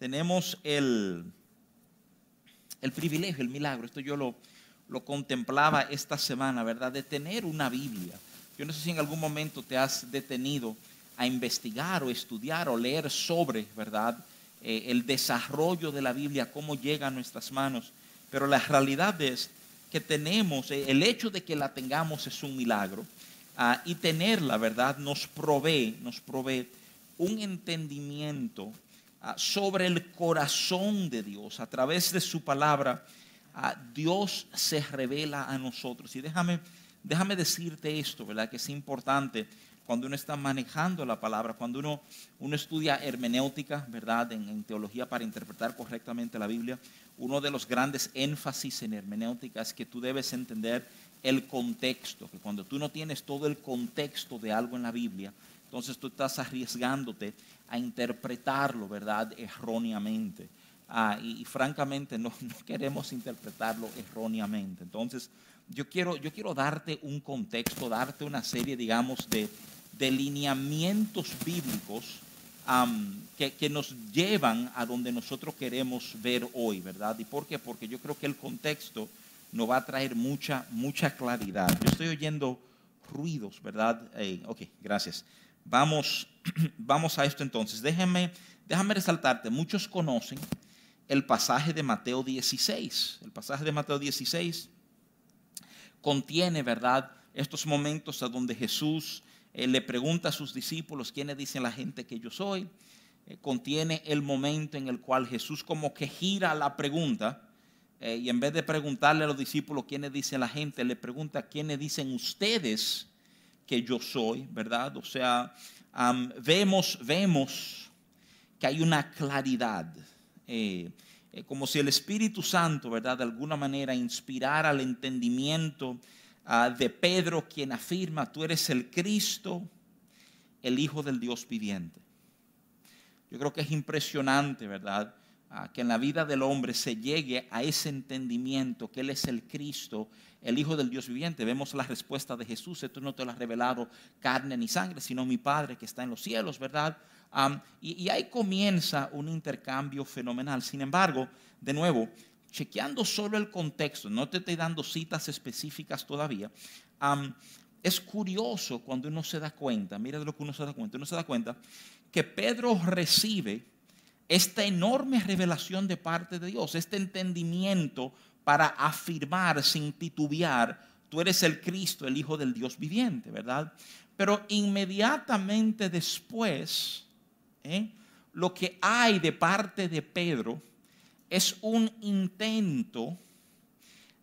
tenemos el, el privilegio, el milagro, esto yo lo, lo contemplaba esta semana, ¿verdad? De tener una Biblia. Yo no sé si en algún momento te has detenido a investigar o estudiar o leer sobre, ¿verdad? Eh, el desarrollo de la Biblia, cómo llega a nuestras manos. Pero la realidad es que tenemos, eh, el hecho de que la tengamos es un milagro. Ah, y tenerla, ¿verdad? Nos provee, nos provee un entendimiento sobre el corazón de Dios. A través de su palabra, Dios se revela a nosotros. Y déjame, déjame decirte esto, ¿verdad? Que es importante cuando uno está manejando la palabra, cuando uno, uno estudia hermenéutica, ¿verdad? En, teología para interpretar correctamente la Biblia, uno de los grandes énfasis en hermenéutica es que tú debes entender el contexto, que cuando tú no tienes todo el contexto de algo en la Biblia, entonces tú estás arriesgándote a interpretarlo, ¿verdad? Erróneamente. Ah, y, francamente no, queremos interpretarlo erróneamente. Entonces, yo quiero, yo quiero darte un contexto, darte una serie, digamos, de, de lineamientos bíblicos que, nos llevan a donde nosotros queremos ver hoy, ¿verdad? ¿Y por qué? Porque yo creo que el contexto nos va a traer mucha, mucha claridad. Yo estoy oyendo ruidos, ¿verdad? ok, gracias. Vamos, vamos a esto entonces. Déjame, déjame resaltarte, muchos conocen el pasaje de Mateo 16. El pasaje de Mateo 16 contiene, ¿verdad? Estos momentos a donde Jesús él le pregunta a sus discípulos quiénes dicen la gente que yo soy. Eh, contiene el momento en el cual Jesús como que gira la pregunta eh, y en vez de preguntarle a los discípulos quiénes dicen la gente, le pregunta quiénes dicen ustedes que yo soy, ¿verdad? O sea, vemos, vemos que hay una claridad. Eh, como si el Espíritu Santo, ¿verdad? De alguna manera inspirara el entendimiento Ah, de Pedro, quien afirma, tú eres el Cristo, el Hijo del Dios viviente. Yo creo que es impresionante, ¿verdad? Que en la vida del hombre se llegue a ese entendimiento que Él es el Cristo, el Hijo del Dios viviente. Vemos la respuesta de Jesús, esto no te lo ha revelado carne ni sangre, sino mi Padre que está en los cielos, ¿verdad? y ahí comienza un intercambio fenomenal. Sin embargo, de nuevo, chequeando solo el contexto, no te estoy dando citas específicas todavía, es curioso cuando uno se da cuenta, mira de lo que uno se da cuenta, uno se da cuenta que Pedro recibe esta enorme revelación de parte de Dios, este entendimiento para afirmar sin titubear, tú eres el Cristo, el Hijo del Dios viviente, ¿verdad? Pero inmediatamente después, ¿eh? lo que hay de parte de Pedro, es un intento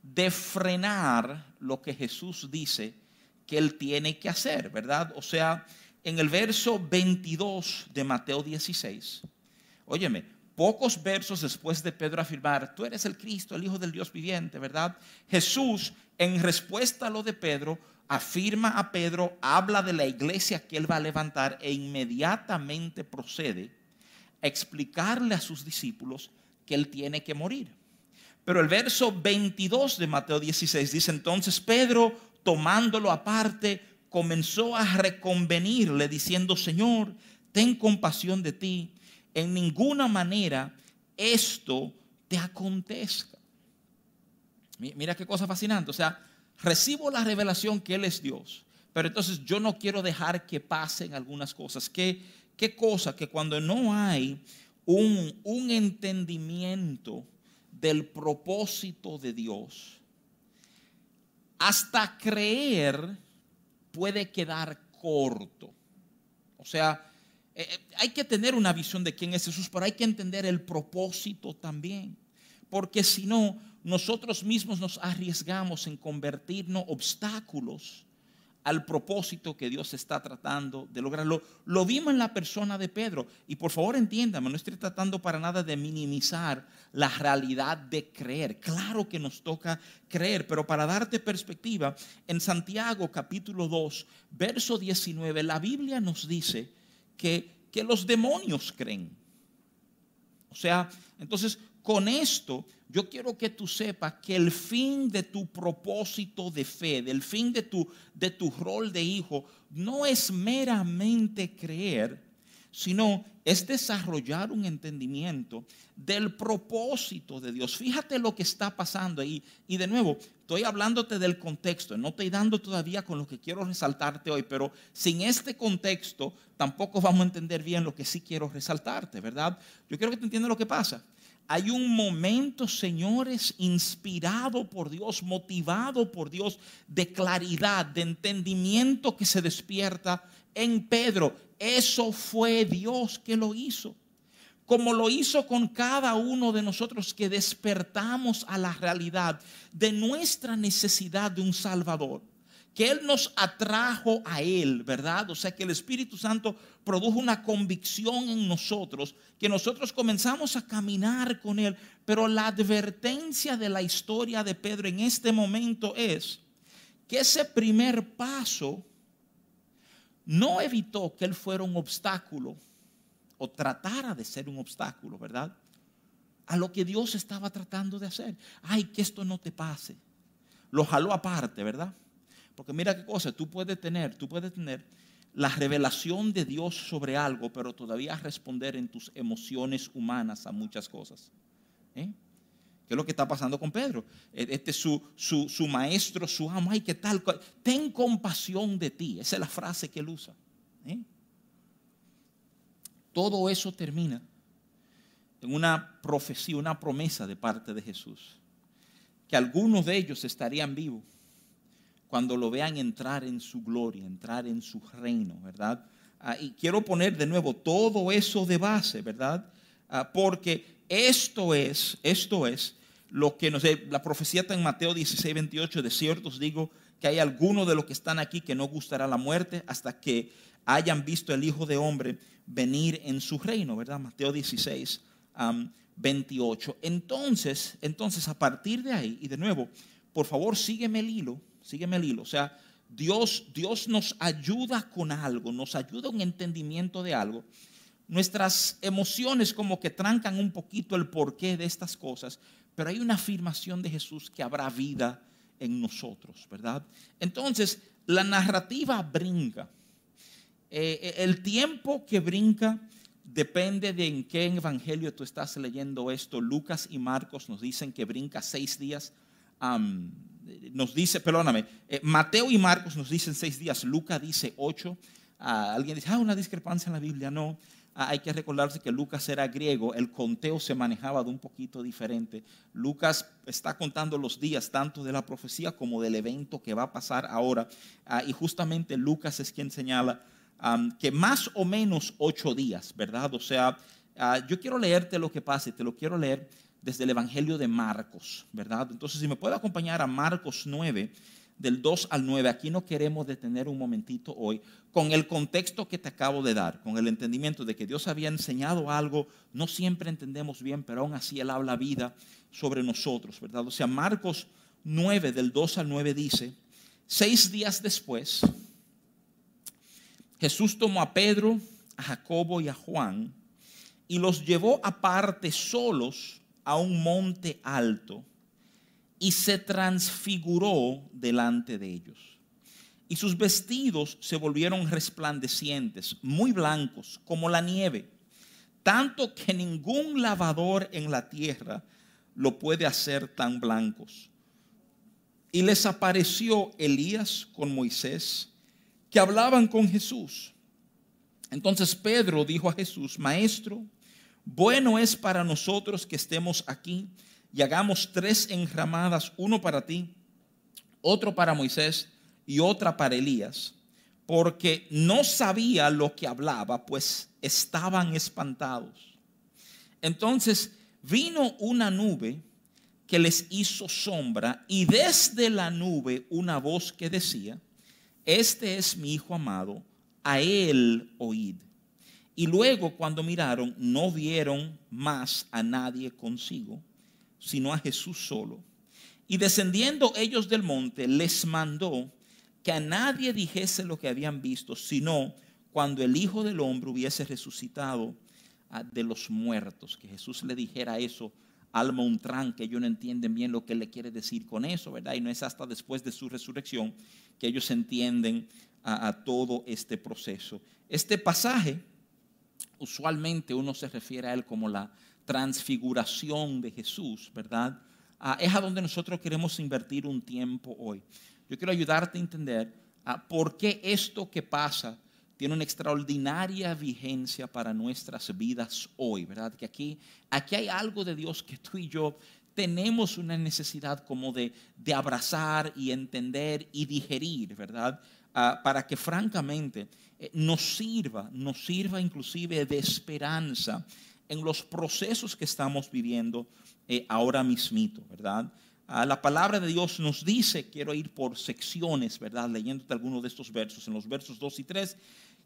de frenar lo que Jesús dice que él tiene que hacer, ¿verdad? O sea, en el verso 22 de Mateo 16, óyeme, pocos versos después de Pedro afirmar, tú eres el Cristo, el Hijo del Dios viviente, ¿verdad? Jesús, en respuesta a lo de Pedro, afirma a Pedro, habla de la iglesia que él va a levantar e inmediatamente procede a explicarle a sus discípulos que él tiene que morir. Pero el verso 22 de Mateo 16 dice entonces Pedro, tomándolo aparte, comenzó a reconvenirle diciendo, Señor, ten compasión de ti. En ninguna manera esto te acontezca. Mira qué cosa fascinante. O sea, recibo la revelación que Él es Dios. Pero entonces yo no quiero dejar que pasen algunas cosas. ¿Qué, qué cosa? Que cuando no hay un, entendimiento del propósito de Dios, hasta creer puede quedar corto. O sea, eh, eh, hay que tener una visión de quién es Jesús, pero hay que entender el propósito también. Porque si no, nosotros mismos nos arriesgamos en convertirnos obstáculos al propósito que Dios está tratando de lograrlo. Lo vimos en la persona de Pedro. Y por favor entiéndame, no estoy tratando para nada de minimizar la realidad de creer. Claro que nos toca creer, pero para darte perspectiva, en Santiago capítulo 2, verso 19, la Biblia nos dice que, que los demonios creen. O sea, entonces con esto yo quiero que tú sepas que el fin de tu propósito de fe, del fin de tu, de tu rol de hijo, no es meramente creer, sino es desarrollar un entendimiento del propósito de Dios. Fíjate lo que está pasando ahí. Y de nuevo, estoy hablándote del contexto, no estoy dando todavía con lo que quiero resaltarte hoy, pero sin este contexto tampoco vamos a entender bien lo que sí quiero resaltarte, ¿verdad? Yo quiero que te entiendas lo que pasa. Hay un momento, señores, inspirado por Dios, motivado por Dios, de claridad, de entendimiento que se despierta en Pedro. Eso fue Dios que lo hizo. Como lo hizo con cada uno de nosotros que despertamos a la realidad de nuestra necesidad de un Salvador que Él nos atrajo a Él, ¿verdad? O sea, que el Espíritu Santo produjo una convicción en nosotros, que nosotros comenzamos a caminar con Él. Pero la advertencia de la historia de Pedro en este momento es que ese primer paso no evitó que Él fuera un obstáculo o tratara de ser un obstáculo, ¿verdad? A lo que Dios estaba tratando de hacer. Ay, que esto no te pase. Lo jaló aparte, ¿verdad? Porque mira qué cosa, tú puedes tener, tú puedes tener la revelación de Dios sobre algo, pero todavía responder en tus emociones humanas a muchas cosas. ¿Eh? ¿Qué es lo que está pasando con Pedro? E, este es su, su, maestro, su amo. Ay, ¿qué tal? Ten compasión de ti. Esa es la frase que él usa. ¿Eh? Todo eso termina en una profecía, una promesa de parte de Jesús. Que algunos de ellos estarían vivos cuando lo vean entrar en su gloria, entrar en su reino, ¿verdad? Ah, y quiero poner de nuevo todo eso de base, ¿verdad? Ah, porque esto es, esto es lo que nos la profecía está en Mateo 16, 28, de cierto os digo que hay algunos de los que están aquí que no gustará la muerte hasta que hayan visto el Hijo de Hombre venir en su reino, ¿verdad? Mateo 16, 28. Entonces, entonces a partir de ahí, y de nuevo, por favor sígueme el hilo, sígueme el hilo. O sea, Dios, Dios nos ayuda con algo, nos ayuda un entendimiento de algo. Nuestras emociones como que trancan un poquito el porqué de estas cosas, pero hay una afirmación de Jesús que habrá vida en nosotros, ¿verdad? Entonces, la narrativa brinca. Eh, eh, el tiempo que brinca depende de en qué evangelio tú estás leyendo esto. Lucas y Marcos nos dicen que brinca seis días nos dice, perdóname, eh, Mateo y Marcos nos dicen seis días, Lucas dice ocho. Ah, alguien dice, ah, una discrepancia en la Biblia. No, ah, hay que recordarse que Lucas era griego, el conteo se manejaba de un poquito diferente. Lucas está contando los días tanto de la profecía como del evento que va a pasar ahora. Ah, y justamente Lucas es quien señala que más o menos ocho días, ¿verdad? O sea, yo quiero leerte lo que pasa y te lo quiero leer desde el Evangelio de Marcos, ¿verdad? Entonces, si me puede acompañar a Marcos 9, del 2 al 9, aquí no queremos detener un momentito hoy con el contexto que te acabo de dar, con el entendimiento de que Dios había enseñado algo, no siempre entendemos bien, pero aún así Él habla vida sobre nosotros, ¿verdad? O sea, Marcos 9, del 2 al 9 dice, seis días después, Jesús tomó a Pedro, a Jacobo y a Juan y los llevó aparte solos a un monte alto y se transfiguró delante de ellos. Y sus vestidos se volvieron resplandecientes, muy blancos, como la nieve, tanto que ningún lavador en la tierra lo puede hacer tan blancos. Y les apareció Elías con Moisés, que hablaban con Jesús. Entonces Pedro dijo a Jesús, Maestro, bueno es para nosotros que estemos aquí y hagamos tres enramadas, uno para ti, otro para Moisés y otra para Elías, porque no sabía lo que hablaba, pues estaban espantados. Entonces vino una nube que les hizo sombra y desde la nube una voz que decía, este es mi Hijo amado, a él oíd. Y luego cuando miraron, no vieron más a nadie consigo, sino a Jesús solo. Y descendiendo ellos del monte, les mandó que a nadie dijese lo que habían visto, sino cuando el Hijo del Hombre hubiese resucitado ah, de los muertos. Que Jesús le dijera eso al montrán, que ellos no entienden bien lo que le quiere decir con eso, ¿verdad? Y no es hasta después de su resurrección que ellos entienden a todo este proceso. Este pasaje usualmente uno se refiere a él como la transfiguración de Jesús, ¿verdad? Ah, es a donde nosotros queremos invertir un tiempo hoy. Yo quiero ayudarte a entender ah, por qué esto que pasa tiene una extraordinaria vigencia para nuestras vidas hoy, ¿verdad? Que aquí, aquí hay algo de Dios que tú y yo tenemos una necesidad como de, de abrazar y entender y digerir, ¿verdad? Ah, para que francamente nos sirva, nos sirva inclusive de esperanza en los procesos que estamos viviendo eh, ahora mismito, ¿verdad? Ah, la palabra de Dios nos dice, quiero ir por secciones, ¿verdad? Leyéndote algunos de estos versos, en los versos 2 y 3,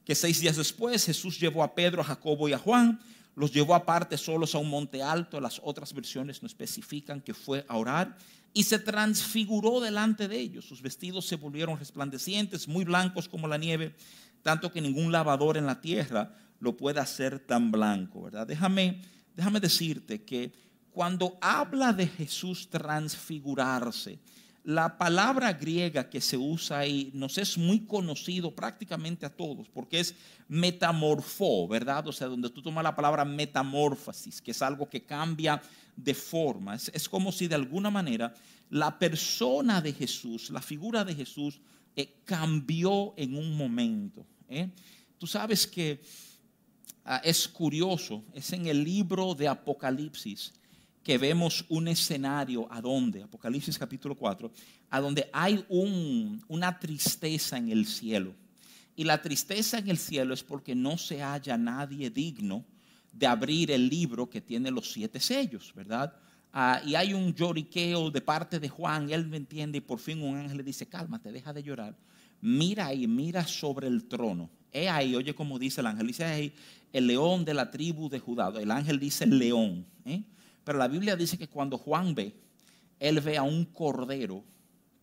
que seis días después Jesús llevó a Pedro, a Jacobo y a Juan, los llevó aparte solos a un monte alto, las otras versiones no especifican que fue a orar, y se transfiguró delante de ellos. Sus vestidos se volvieron resplandecientes, muy blancos como la nieve, tanto que ningún lavador en la tierra lo puede hacer tan blanco, ¿verdad? Déjame, déjame decirte que cuando habla de Jesús transfigurarse, la palabra griega que se usa ahí nos es muy conocido prácticamente a todos, porque es metamorfo, ¿verdad? O sea, donde tú tomas la palabra metamorfosis, que es algo que cambia de forma. Es, como si de alguna manera la persona de Jesús, la figura de Jesús, eh, cambió en un momento. ¿Eh? Tú sabes que ah, es curioso, es en el libro de Apocalipsis que vemos un escenario a donde, Apocalipsis capítulo 4, a donde hay un, una tristeza en el cielo. Y la tristeza en el cielo es porque no se halla nadie digno de abrir el libro que tiene los siete sellos, ¿verdad? Ah, y hay un lloriqueo de parte de Juan, él me entiende, y por fin un ángel le dice, cálmate, deja de llorar. Mira ahí, mira sobre el trono. He ahí, oye como dice el ángel, dice ahí, el león de la tribu de Judá. El ángel dice león. ¿eh? Pero la Biblia dice que cuando Juan ve, él ve a un cordero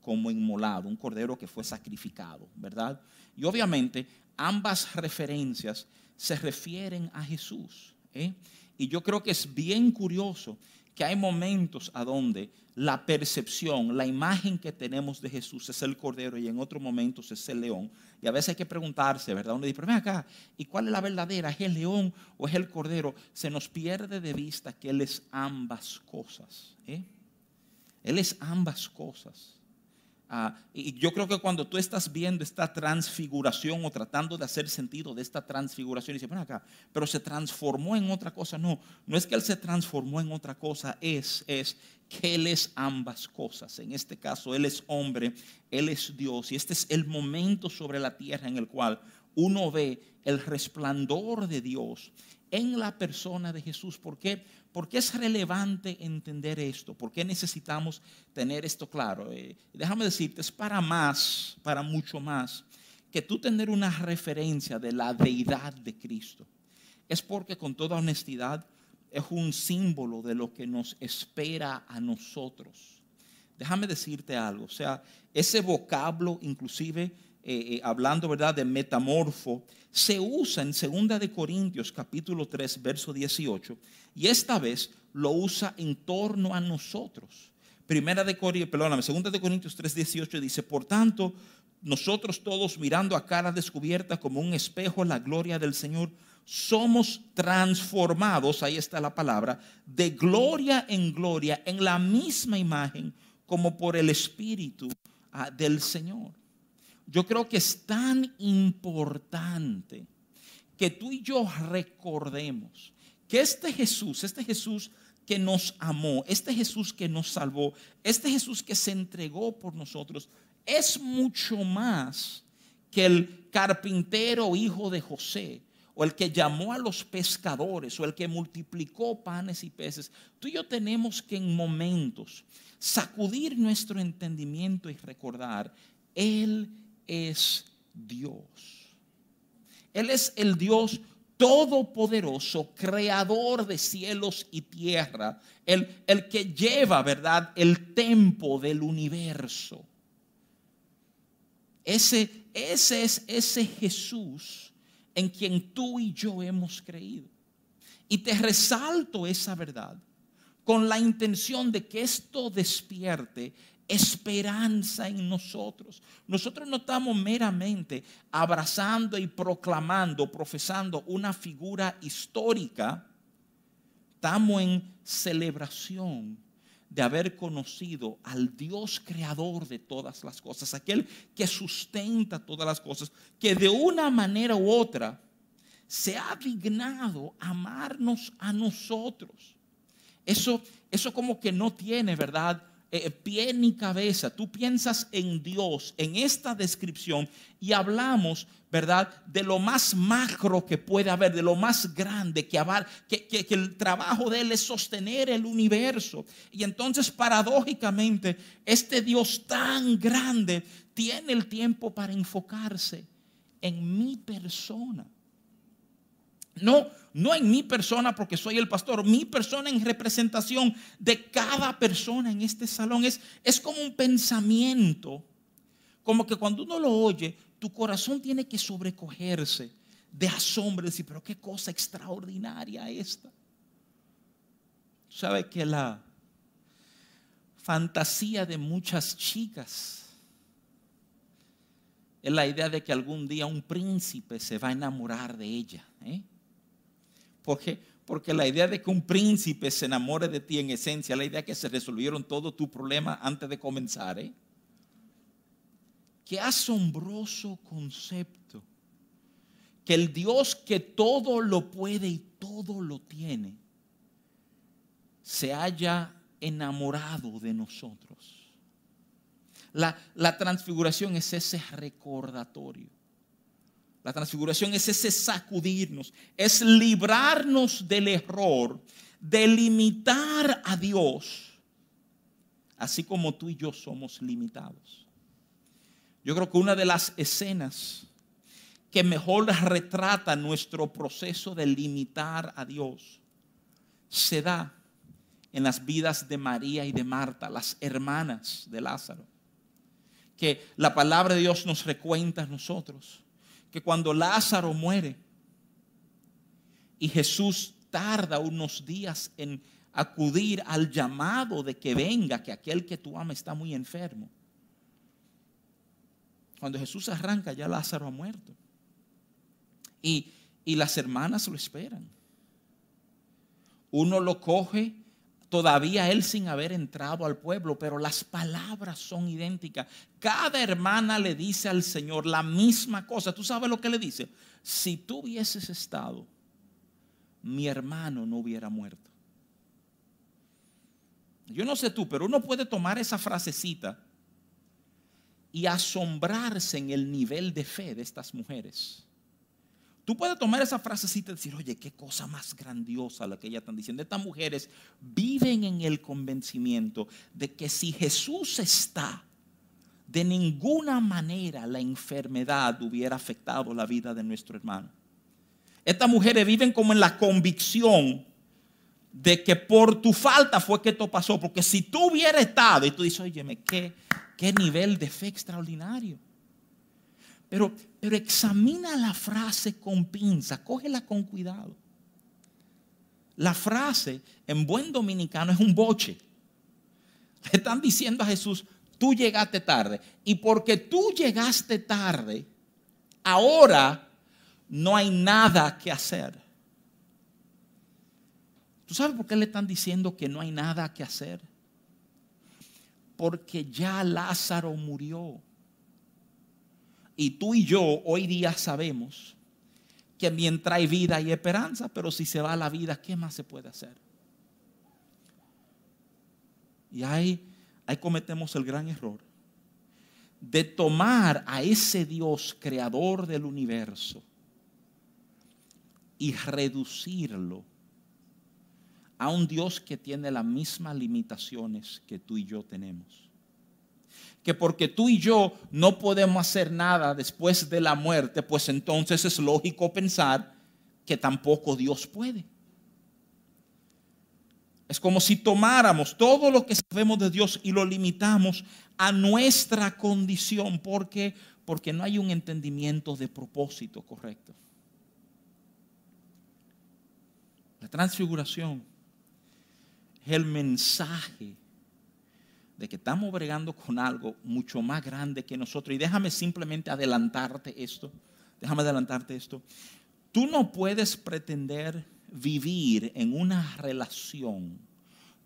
como inmolado, un cordero que fue sacrificado, ¿verdad? Y obviamente ambas referencias se refieren a Jesús. ¿eh? Y yo creo que es bien curioso que hay momentos a donde la percepción, la imagen que tenemos de Jesús es el cordero y en otros momentos es el león. Y a veces hay que preguntarse, ¿verdad? Uno dice, pero ven acá, ¿y cuál es la verdadera? ¿Es el león o es el cordero? Se nos pierde de vista que Él es ambas cosas. ¿eh? Él es ambas cosas. Ah, y yo creo que cuando tú estás viendo esta transfiguración o tratando de hacer sentido de esta transfiguración, y dices, bueno, acá, pero se transformó en otra cosa. No, no es que Él se transformó en otra cosa, es, es que Él es ambas cosas. En este caso, Él es hombre, Él es Dios. Y este es el momento sobre la tierra en el cual uno ve el resplandor de Dios en la persona de Jesús. ¿Por qué? ¿Por qué es relevante entender esto? ¿Por qué necesitamos tener esto claro? Eh, déjame decirte, es para más, para mucho más, que tú tener una referencia de la deidad de Cristo. Es porque con toda honestidad es un símbolo de lo que nos espera a nosotros. Déjame decirte algo, o sea, ese vocablo inclusive eh, eh, hablando, ¿verdad?, de metamorfo, se usa en 2 de Corintios capítulo 3, verso 18, y esta vez lo usa en torno a nosotros. Primera de Corintios, perdóname, 2 de Corintios 3, 18 dice, por tanto, nosotros todos mirando a cara descubierta como un espejo la gloria del Señor, somos transformados, ahí está la palabra, de gloria en gloria, en la misma imagen como por el Espíritu ah, del Señor yo creo que es tan importante que tú y yo recordemos que este Jesús, este Jesús que nos amó, este Jesús que nos salvó, este Jesús que se entregó por nosotros, es mucho más que el carpintero hijo de José, o el que llamó a los pescadores, o el que multiplicó panes y peces. Tú y yo tenemos que en momentos sacudir nuestro entendimiento y recordar, Él es Dios. Él es el Dios todopoderoso, creador de cielos y tierra, el, el que lleva, ¿verdad?, el tempo del universo. Ese, ese es ese Jesús en quien tú y yo hemos creído. Y te resalto esa verdad con la intención de que esto despierte esperanza en nosotros. Nosotros no estamos meramente abrazando y proclamando, profesando una figura histórica. Estamos en celebración de haber conocido al Dios creador de todas las cosas, aquel que sustenta todas las cosas, que de una manera u otra se ha dignado amarnos a nosotros. Eso, eso como que no tiene, ¿verdad? Eh, pie ni cabeza. Tú piensas en Dios, en esta descripción, y hablamos, ¿verdad?, de lo más macro que puede haber, de lo más grande, que, que, que, que el trabajo de Él es sostener el universo. Y entonces, paradójicamente, este Dios tan grande tiene el tiempo para enfocarse en mi persona. No, no en mi persona porque soy el pastor, mi persona en representación de cada persona en este salón. Es, es como un pensamiento, como que cuando uno lo oye, tu corazón tiene que sobrecogerse de asombro, decir, pero qué cosa extraordinaria esta. ¿Sabe que la fantasía de muchas chicas es la idea de que algún día un príncipe se va a enamorar de ella? ¿eh? Porque, la idea de que un príncipe se enamore de ti en esencia, la idea de que se resolvieron todos tus problemas antes de comenzar. ¿eh? Qué asombroso concepto. Que el Dios que todo lo puede y todo lo tiene, se haya enamorado de nosotros. La transfiguración es ese recordatorio la transfiguración es ese sacudirnos, es librarnos del error de limitar a Dios, así como tú y yo somos limitados. Yo creo que una de las escenas que mejor retrata nuestro proceso de limitar a Dios se da en las vidas de María y de Marta, las hermanas de Lázaro, que la palabra de Dios nos recuenta a nosotros que cuando Lázaro muere y Jesús tarda unos días en acudir al llamado de que venga, que aquel que tú amas está muy enfermo. Cuando Jesús arranca, ya Lázaro ha muerto. Y, y las hermanas lo esperan. Uno lo coge todavía él sin haber entrado al pueblo, pero las palabras son idénticas. Cada hermana le dice al Señor la misma cosa. ¿Tú sabes lo que le dice? Si tú hubieses estado, mi hermano no hubiera muerto. Yo no sé tú, pero uno puede tomar esa frasecita y asombrarse en el nivel de fe de estas mujeres. Tú puedes tomar esa frasecita y decir, oye, qué cosa más grandiosa la que ellas están diciendo. Estas mujeres viven en el convencimiento de que si Jesús está, de ninguna manera la enfermedad hubiera afectado la vida de nuestro hermano. Estas mujeres viven como en la convicción de que por tu falta fue que esto pasó. Porque si tú hubieras estado y tú dices, oye, qué, qué nivel de fe extraordinario. Pero, pero examina la frase con pinza, cógela con cuidado. La frase en buen dominicano es un boche. Le están diciendo a Jesús, tú llegaste tarde. Y porque tú llegaste tarde, ahora no hay nada que hacer. ¿Tú sabes por qué le están diciendo que no hay nada que hacer? Porque ya Lázaro murió. Y tú y yo hoy día sabemos que mientras hay vida hay esperanza, pero si se va la vida, ¿qué más se puede hacer? Y ahí, ahí cometemos el gran error de tomar a ese Dios creador del universo y reducirlo a un Dios que tiene las mismas limitaciones que tú y yo tenemos que porque tú y yo no podemos hacer nada después de la muerte, pues entonces es lógico pensar que tampoco Dios puede. Es como si tomáramos todo lo que sabemos de Dios y lo limitamos a nuestra condición. ¿Por qué? Porque no hay un entendimiento de propósito correcto. La transfiguración es el mensaje de que estamos bregando con algo mucho más grande que nosotros. Y déjame simplemente adelantarte esto. Déjame adelantarte esto. Tú no puedes pretender vivir en una relación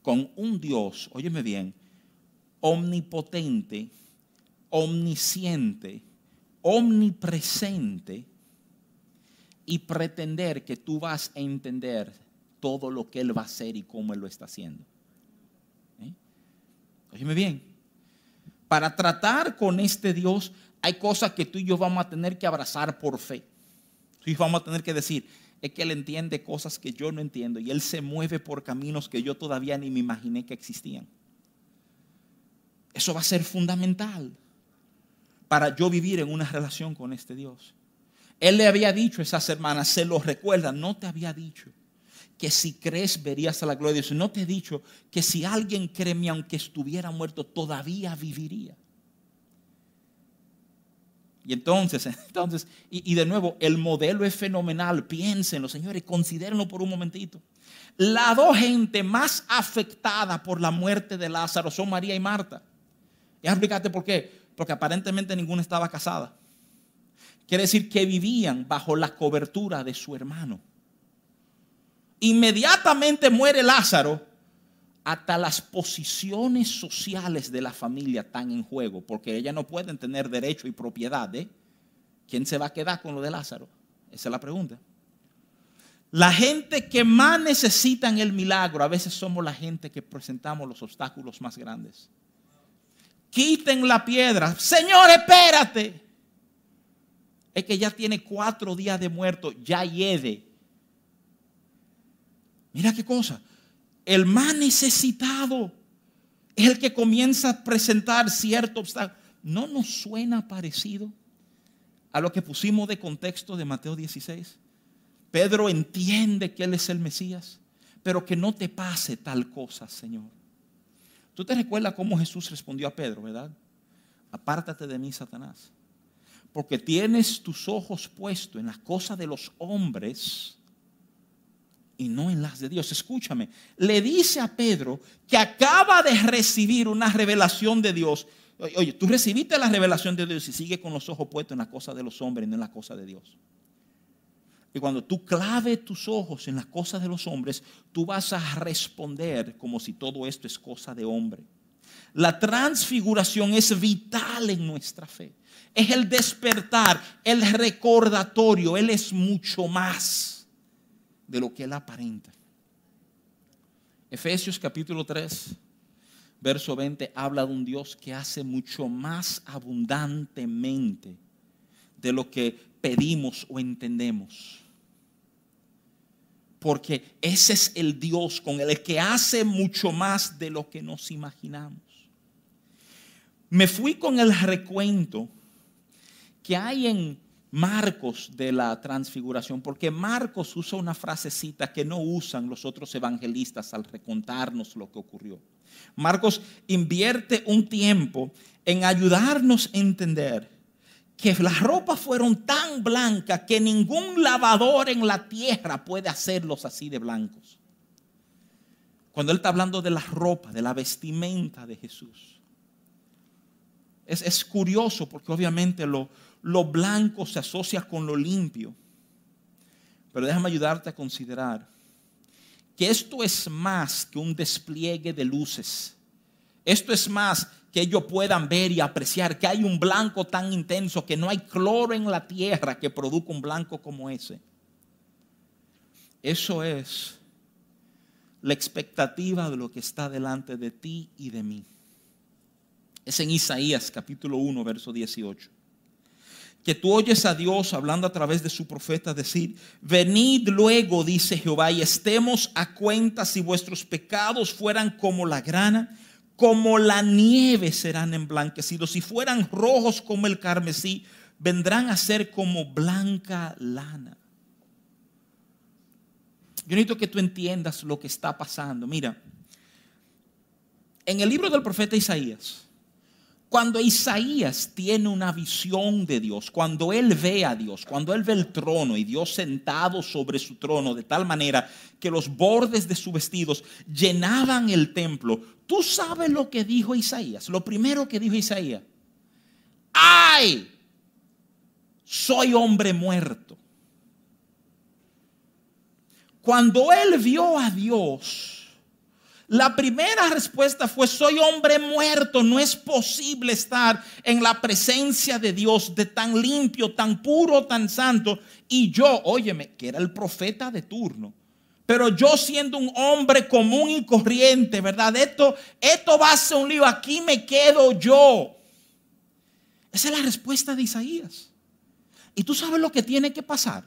con un Dios, óyeme bien, omnipotente, omnisciente, omnipresente y pretender que tú vas a entender todo lo que Él va a hacer y cómo Él lo está haciendo. Óyeme bien, para tratar con este Dios hay cosas que tú y yo vamos a tener que abrazar por fe. Y vamos a tener que decir, es que Él entiende cosas que yo no entiendo y Él se mueve por caminos que yo todavía ni me imaginé que existían. Eso va a ser fundamental para yo vivir en una relación con este Dios. Él le había dicho a esas hermanas, se lo recuerda, no te había dicho que si crees verías a la gloria de Dios. No te he dicho que si alguien cree mí, aunque estuviera muerto, todavía viviría. Y entonces, entonces y, de nuevo, el modelo es fenomenal. Piénsenlo, señores, considérenlo por un momentito. Las dos gente más afectada por la muerte de Lázaro son María y Marta. Y explicarte por qué. Porque aparentemente ninguna estaba casada. Quiere decir que vivían bajo la cobertura de su hermano. Inmediatamente muere Lázaro hasta las posiciones sociales de la familia están en juego, porque ellas no pueden tener derecho y propiedad. ¿Quién se va a quedar con lo de Lázaro? Esa es la pregunta. La gente que más necesitan el milagro, a veces somos la gente que presentamos los obstáculos más grandes. Quiten la piedra. Señor, espérate. Es que ya tiene cuatro días de muerto, ya hiede. Mira qué cosa el más necesitado es el que comienza a presentar cierto obstáculo. ¿No nos suena parecido a lo que pusimos de contexto de Mateo 16? Pedro entiende que Él es el Mesías, pero que no te pase tal cosa, Señor. Tú te recuerdas cómo Jesús respondió a Pedro, ¿verdad? Apártate de mí, Satanás, porque tienes tus ojos puestos en las cosas de los hombres y no en las de Dios. Escúchame, le dice a Pedro que acaba de recibir una revelación de Dios. Oye, tú recibiste la revelación de Dios y sigue con los ojos puestos en la cosa de los hombres y no en la cosa de Dios. Y cuando tú claves tus ojos en las cosas de los hombres, tú vas a responder como si todo esto es cosa de hombre. La transfiguración es vital en nuestra fe. Es el despertar, el recordatorio. Él es mucho más de lo que Él aparenta. Efesios capítulo 3, verso 20, habla de un Dios que hace mucho más abundantemente de lo que pedimos o entendemos. Porque ese es el Dios con el que hace mucho más de lo que nos imaginamos. Me fui con el recuento que hay en Marcos de la transfiguración, porque Marcos usa una frasecita que no usan los otros evangelistas al recontarnos lo que ocurrió. Marcos invierte un tiempo en ayudarnos a entender que las ropas fueron tan blancas que ningún lavador en la tierra puede hacerlos así de blancos. Cuando él está hablando de la ropa, de la vestimenta de Jesús. Es, es curioso porque obviamente lo, lo blanco se asocia con lo limpio. Pero déjame ayudarte a considerar que esto es más que un despliegue de luces. Esto es más que ellos puedan ver y apreciar que hay un blanco tan intenso que no hay cloro en la tierra que produzca un blanco como ese. Eso es la expectativa de lo que está delante de ti y de mí. Es en Isaías capítulo 1, verso 18 que tú oyes a Dios hablando a través de su profeta decir, venid luego, dice Jehová, y estemos a cuenta si vuestros pecados fueran como la grana, como la nieve serán emblanquecidos, si fueran rojos como el carmesí, vendrán a ser como blanca lana. Yo necesito que tú entiendas lo que está pasando. Mira, en el libro del profeta Isaías, Cuando Isaías tiene una visión de Dios, cuando él ve a Dios, cuando él ve el trono y Dios sentado sobre su trono de tal manera que los bordes de sus vestidos llenaban el templo, tú sabes lo que dijo Isaías. Lo primero que dijo Isaías, ay, soy hombre muerto. Cuando él vio a Dios, la primera respuesta fue, soy hombre muerto, no es posible estar en la presencia de Dios de tan limpio, tan puro, tan santo. Y yo, óyeme, que era el profeta de turno, pero yo siendo un hombre común y corriente, ¿verdad? Esto, esto va a ser un lío, aquí me quedo yo. Esa es la respuesta de Isaías. Y tú sabes lo que tiene que pasar.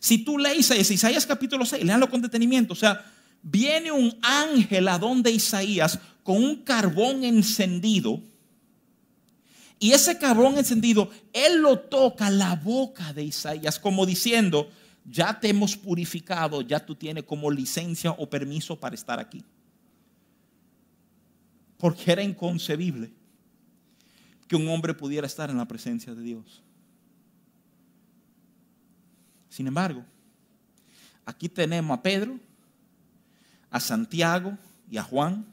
Si tú lees Isaías, Isaías capítulo 6, leanlo con detenimiento, o sea, viene un ángel a donde Isaías con un carbón encendido. Y ese carbón encendido, él lo toca la boca de Isaías, como diciendo, ya te hemos purificado, ya tú tienes como licencia o permiso para estar aquí. Porque era inconcebible que un hombre pudiera estar en la presencia de Dios. Sin embargo, aquí tenemos a Pedro a Santiago y a Juan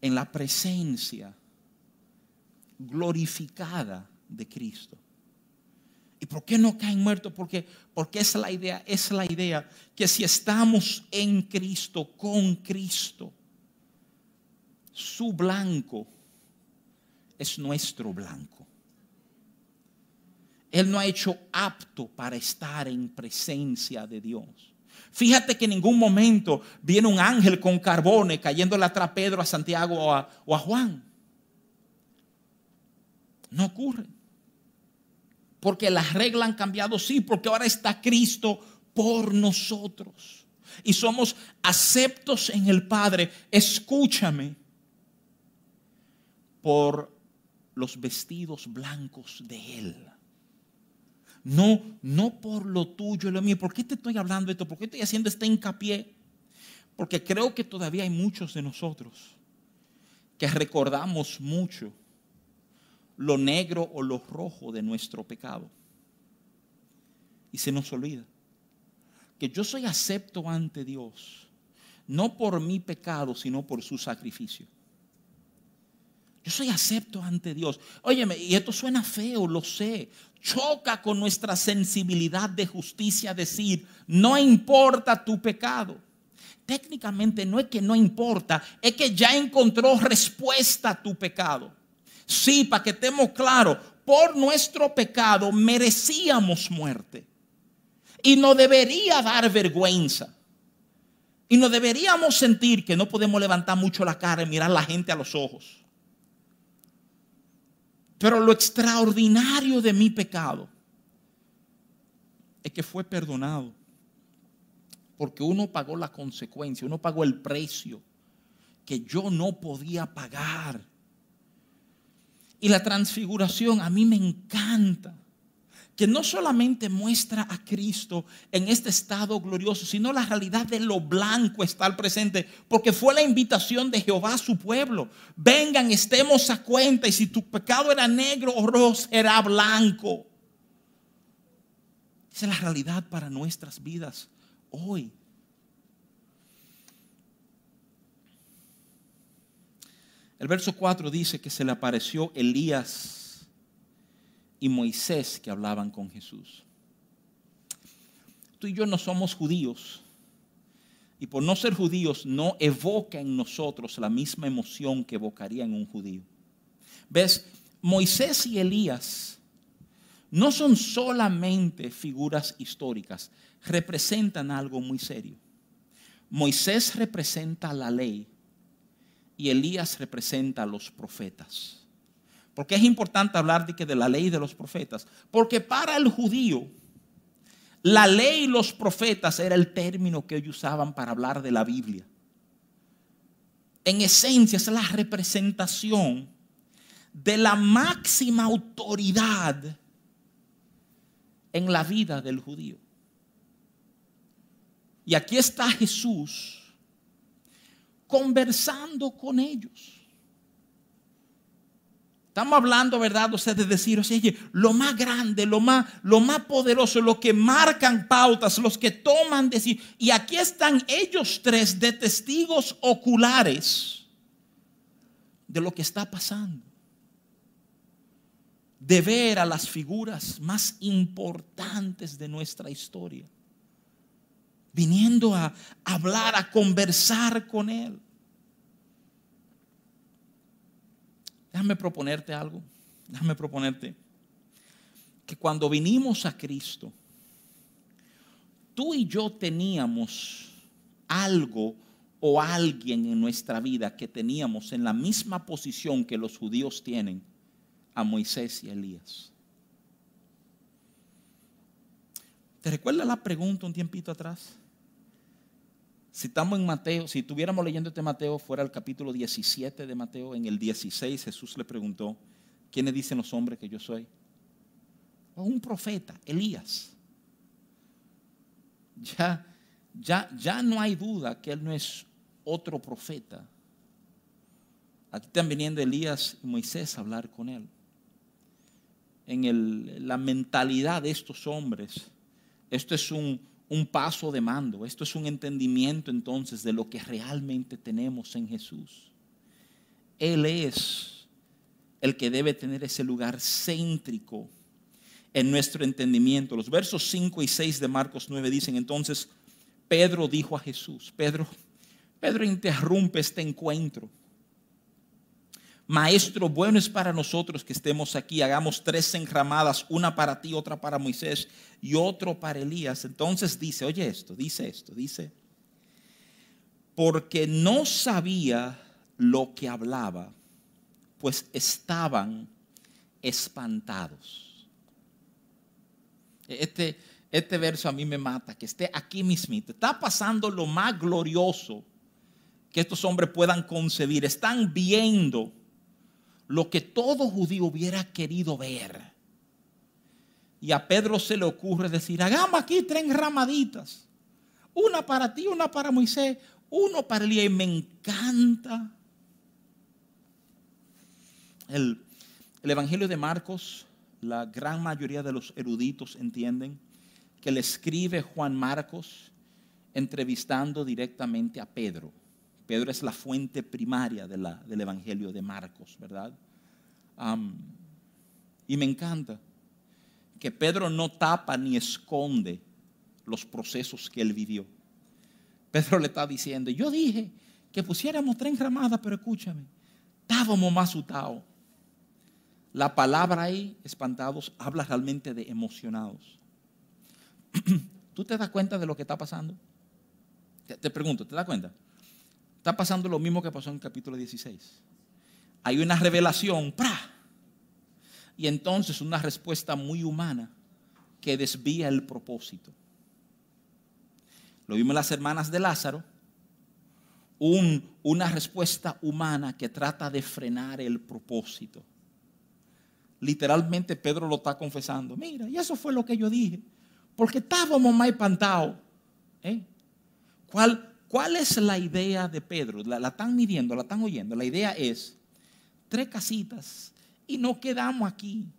en la presencia glorificada de Cristo. ¿Y por qué no caen muertos? Porque, porque es la idea, es la idea que si estamos en Cristo, con Cristo, su blanco es nuestro blanco. Él no ha hecho apto para estar en presencia de Dios. Fíjate que en ningún momento viene un ángel con carbones cayéndole atrás a Pedro, a Santiago o a, o a Juan. No ocurre. Porque las reglas han cambiado, sí, porque ahora está Cristo por nosotros. Y somos aceptos en el Padre. Escúchame. Por los vestidos blancos de Él. No, no por lo tuyo, lo mío. ¿Por qué te estoy hablando de esto? ¿Por qué estoy haciendo este hincapié? Porque creo que todavía hay muchos de nosotros que recordamos mucho lo negro o lo rojo de nuestro pecado. Y se nos olvida que yo soy acepto ante Dios, no por mi pecado, sino por su sacrificio. Yo soy acepto ante Dios. Óyeme, y esto suena feo, lo sé. Choca con nuestra sensibilidad de justicia decir, no importa tu pecado. Técnicamente no es que no importa, es que ya encontró respuesta a tu pecado. Sí, para que estemos claros, por nuestro pecado merecíamos muerte. Y no debería dar vergüenza. Y no deberíamos sentir que no podemos levantar mucho la cara y mirar a la gente a los ojos. Pero lo extraordinario de mi pecado es que fue perdonado. Porque uno pagó la consecuencia, uno pagó el precio que yo no podía pagar. Y la transfiguración a mí me encanta que no solamente muestra a Cristo en este estado glorioso, sino la realidad de lo blanco estar presente, porque fue la invitación de Jehová a su pueblo. Vengan, estemos a cuenta, y si tu pecado era negro o rojo, será blanco. Esa es la realidad para nuestras vidas hoy. El verso 4 dice que se le apareció Elías y Moisés que hablaban con Jesús. Tú y yo no somos judíos. Y por no ser judíos no evoca en nosotros la misma emoción que evocaría en un judío. ¿Ves? Moisés y Elías no son solamente figuras históricas, representan algo muy serio. Moisés representa la ley y Elías representa a los profetas. ¿Por qué es importante hablar de, que de la ley de los profetas? Porque para el judío, la ley y los profetas era el término que ellos usaban para hablar de la Biblia. En esencia es la representación de la máxima autoridad en la vida del judío. Y aquí está Jesús conversando con ellos Estamos hablando, ¿verdad? O sea, de decir, o sea, lo más grande, lo más, lo más poderoso, los que marcan pautas, los que toman decir. Y aquí están ellos tres de testigos oculares de lo que está pasando. De ver a las figuras más importantes de nuestra historia. Viniendo a hablar, a conversar con Él. Déjame proponerte algo. Déjame proponerte que cuando vinimos a Cristo, tú y yo teníamos algo o alguien en nuestra vida que teníamos en la misma posición que los judíos tienen a Moisés y a Elías. ¿Te recuerdas la pregunta un tiempito atrás? Si estamos en Mateo, si estuviéramos leyendo este Mateo, fuera el capítulo 17 de Mateo, en el 16 Jesús le preguntó, ¿quiénes dicen los hombres que yo soy? un profeta, Elías. Ya, ya, ya no hay duda que él no es otro profeta. Aquí están viniendo Elías y Moisés a hablar con él. En la mentalidad de estos hombres, esto es un, un paso de mando. Esto es un entendimiento entonces de lo que realmente tenemos en Jesús. Él es el que debe tener ese lugar céntrico en nuestro entendimiento. Los versos 5 y 6 de Marcos 9 dicen entonces, Pedro dijo a Jesús, Pedro, Pedro interrumpe este encuentro Maestro, bueno es para nosotros que estemos aquí. Hagamos tres enramadas, una para ti, otra para Moisés y otro para Elías. Entonces dice, oye esto, dice esto, dice, porque no sabía lo que hablaba, pues estaban espantados. Este, este verso a mí me mata, que esté aquí mismito. Está pasando lo más glorioso que estos hombres puedan concebir. Están viendo lo que todo judío hubiera querido ver. Y a Pedro se le ocurre decir, hagamos aquí tres ramaditas. Una para ti, una para Moisés, uno para Elías. Y me encanta. El, el Evangelio de Marcos, la gran mayoría de los eruditos entienden que le escribe Juan Marcos entrevistando directamente a Pedro. Pedro es la fuente primaria del Evangelio de Marcos, ¿verdad? y me encanta que Pedro no tapa ni esconde los procesos que él vivió. Pedro le está diciendo, yo dije que pusiéramos tres ramadas, pero escúchame, estábamos más asustados. La palabra ahí, espantados, habla realmente de emocionados. ¿Tú te das cuenta de lo que está pasando? Te, pregunto, ¿te das cuenta? Está pasando lo mismo que pasó en el capítulo 16. Hay una revelación, ¡pra! y entonces una respuesta muy humana que desvía el propósito. Lo vimos en las hermanas de Lázaro, una respuesta humana que trata de frenar el propósito. Literalmente Pedro lo está confesando. Mira, y eso fue lo que yo dije, porque estábamos más espantados. ¿eh? ¿Cuál, ¿Cuál es la idea de Pedro? La, están midiendo, la están oyendo. La idea es tres casitas y nos quedamos aquí.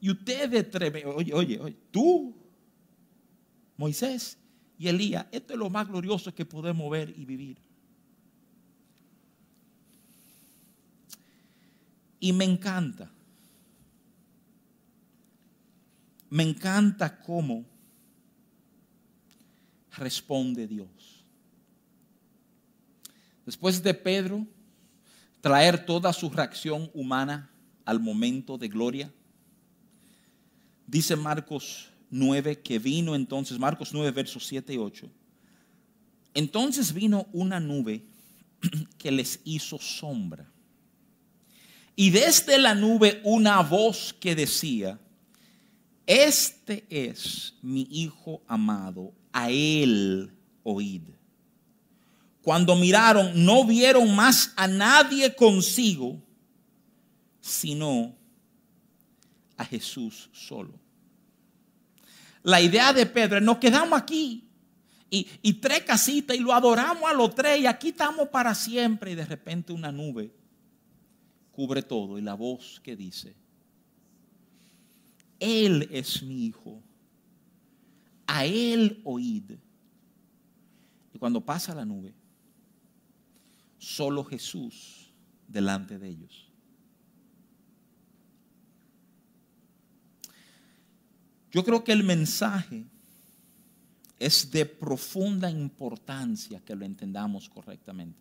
Y ustedes tres, oye, oye, oye, tú, Moisés y Elías, esto es lo más glorioso que podemos ver y vivir. Y me encanta, me encanta cómo responde Dios. Después de Pedro traer toda su reacción humana al momento de gloria, dice Marcos 9 que vino entonces, Marcos 9 versos 7 y 8, entonces vino una nube que les hizo sombra. Y desde la nube una voz que decía, este es mi Hijo amado, a él oíd. Cuando miraron, no vieron más a nadie consigo, sino a Jesús solo. La idea de Pedro es, nos quedamos aquí y, y tres casitas y lo adoramos a los tres y aquí estamos para siempre y de repente una nube cubre todo y la voz que dice, Él es mi Hijo, a Él oíd. Y cuando pasa la nube, solo Jesús delante de ellos. Yo creo que el mensaje es de profunda importancia que lo entendamos correctamente.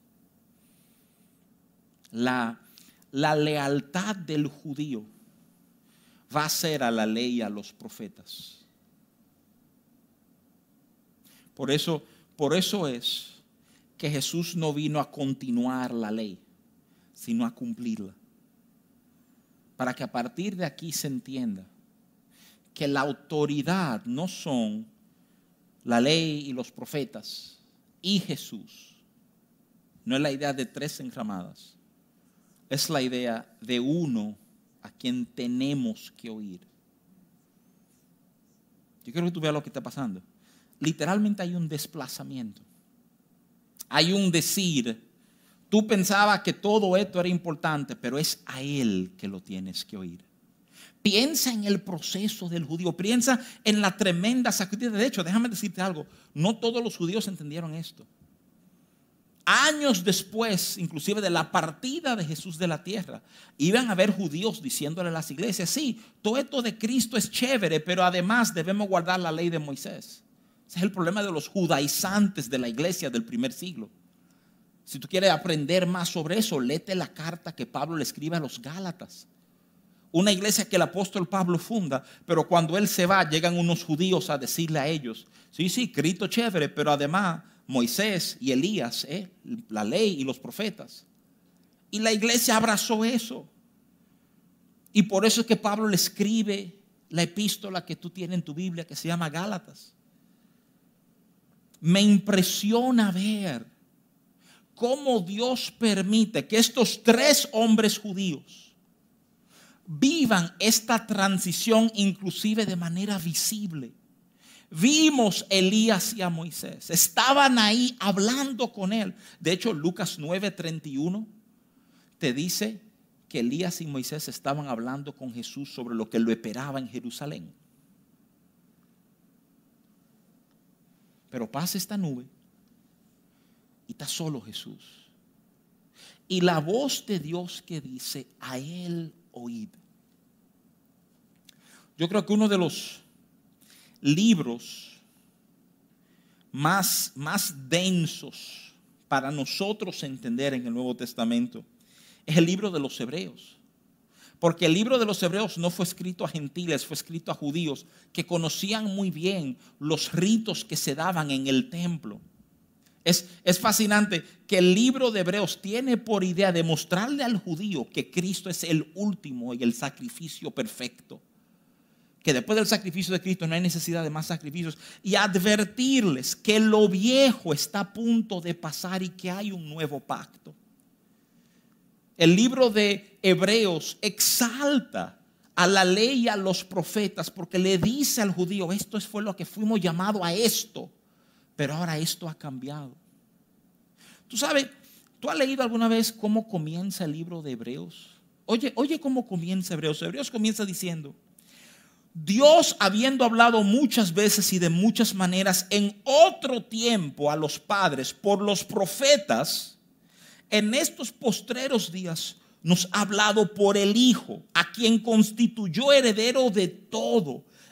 La, la lealtad del judío va a ser a la ley y a los profetas. Por eso, por eso es que Jesús no vino a continuar la ley, sino a cumplirla. Para que a partir de aquí se entienda que la autoridad no son la ley y los profetas y Jesús. No es la idea de tres enramadas, es la idea de uno a quien tenemos que oír. Yo quiero que tú veas lo que está pasando. Literalmente hay un desplazamiento. Hay un decir. Tú pensabas que todo esto era importante, pero es a Él que lo tienes que oír. Piensa en el proceso del judío, piensa en la tremenda sacrificio. De hecho, déjame decirte algo, no todos los judíos entendieron esto. Años después, inclusive de la partida de Jesús de la tierra, iban a haber judíos diciéndole a las iglesias, sí, todo esto de Cristo es chévere, pero además debemos guardar la ley de Moisés. Ese es el problema de los judaizantes de la iglesia del primer siglo. Si tú quieres aprender más sobre eso, léete la carta que Pablo le escribe a los Gálatas una iglesia que el apóstol Pablo funda, pero cuando él se va, llegan unos judíos a decirle a ellos, sí, sí, Cristo chévere, pero además Moisés y Elías, eh, la ley y los profetas. Y la iglesia abrazó eso. Y por eso es que Pablo le escribe la epístola que tú tienes en tu Biblia, que se llama Gálatas. Me impresiona ver cómo Dios permite que estos tres hombres judíos, vivan esta transición inclusive de manera visible. Vimos Elías y a Moisés. Estaban ahí hablando con él. De hecho, Lucas 9:31 te dice que Elías y Moisés estaban hablando con Jesús sobre lo que lo esperaba en Jerusalén. Pero pasa esta nube y está solo Jesús. Y la voz de Dios que dice, a Él oíd. Yo creo que uno de los libros más, más densos para nosotros entender en el Nuevo Testamento es el libro de los Hebreos. Porque el libro de los Hebreos no fue escrito a gentiles, fue escrito a judíos que conocían muy bien los ritos que se daban en el templo. Es, es, fascinante que el libro de Hebreos tiene por idea demostrarle al judío que Cristo es el último y el sacrificio perfecto que después del sacrificio de Cristo no hay necesidad de más sacrificios y advertirles que lo viejo está a punto de pasar y que hay un nuevo pacto. El libro de Hebreos exalta a la ley y a los profetas porque le dice al judío, esto fue lo que fuimos llamados a esto, pero ahora esto ha cambiado. Tú sabes, ¿tú has leído alguna vez cómo comienza el libro de Hebreos? Oye, oye cómo comienza Hebreos. Hebreos comienza diciendo, Dios habiendo hablado muchas veces y de muchas maneras en otro tiempo a los padres por los profetas, en estos postreros días nos ha hablado por el Hijo, a quien constituyó heredero de todo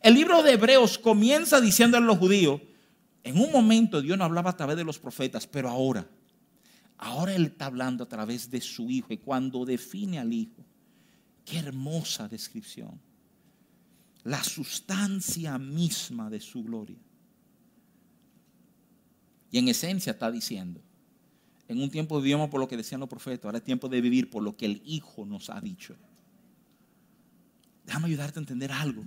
El libro de Hebreos comienza diciendo a los judíos, en un momento Dios no hablaba a través de los profetas, pero ahora, ahora Él está hablando a través de su Hijo. Y cuando define al Hijo, qué hermosa descripción. La sustancia misma de su gloria. Y en esencia está diciendo, En un tiempo vivíamos por lo que decían los profetas, ahora es tiempo de vivir por lo que el Hijo nos ha dicho. Déjame ayudarte a entender algo.